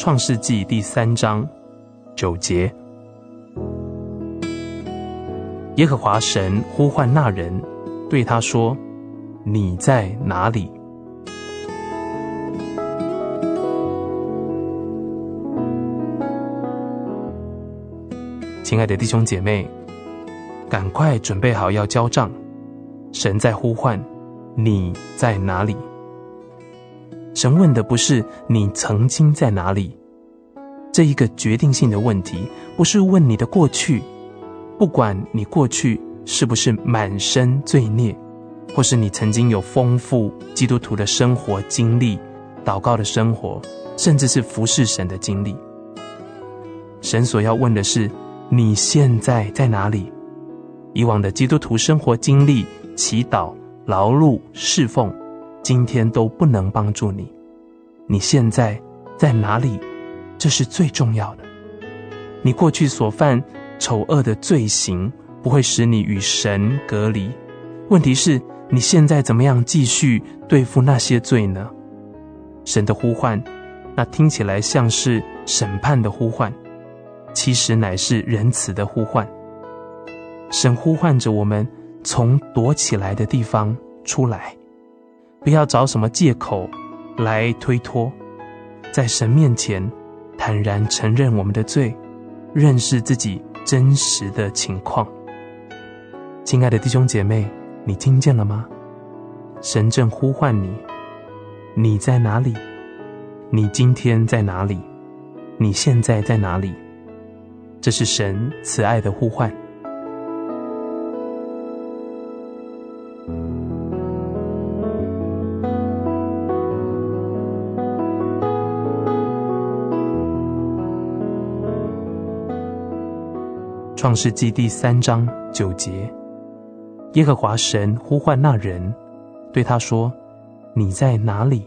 创世纪第三章九节，耶和华神呼唤那人，对他说：“你在哪里？”亲爱的弟兄姐妹，赶快准备好要交账，神在呼唤，你在哪里？神问的不是你曾经在哪里，这一个决定性的问题，不是问你的过去，不管你过去是不是满身罪孽，或是你曾经有丰富基督徒的生活经历、祷告的生活，甚至是服侍神的经历。神所要问的是你现在在哪里？以往的基督徒生活经历、祈祷、劳碌、侍奉。今天都不能帮助你，你现在在哪里？这是最重要的。你过去所犯丑恶的罪行，不会使你与神隔离。问题是，你现在怎么样继续对付那些罪呢？神的呼唤，那听起来像是审判的呼唤，其实乃是仁慈的呼唤。神呼唤着我们从躲起来的地方出来。不要找什么借口来推脱，在神面前坦然承认我们的罪，认识自己真实的情况。亲爱的弟兄姐妹，你听见了吗？神正呼唤你，你在哪里？你今天在哪里？你现在在哪里？这是神慈爱的呼唤。创世纪第三章九节，耶和华神呼唤那人，对他说：“你在哪里？”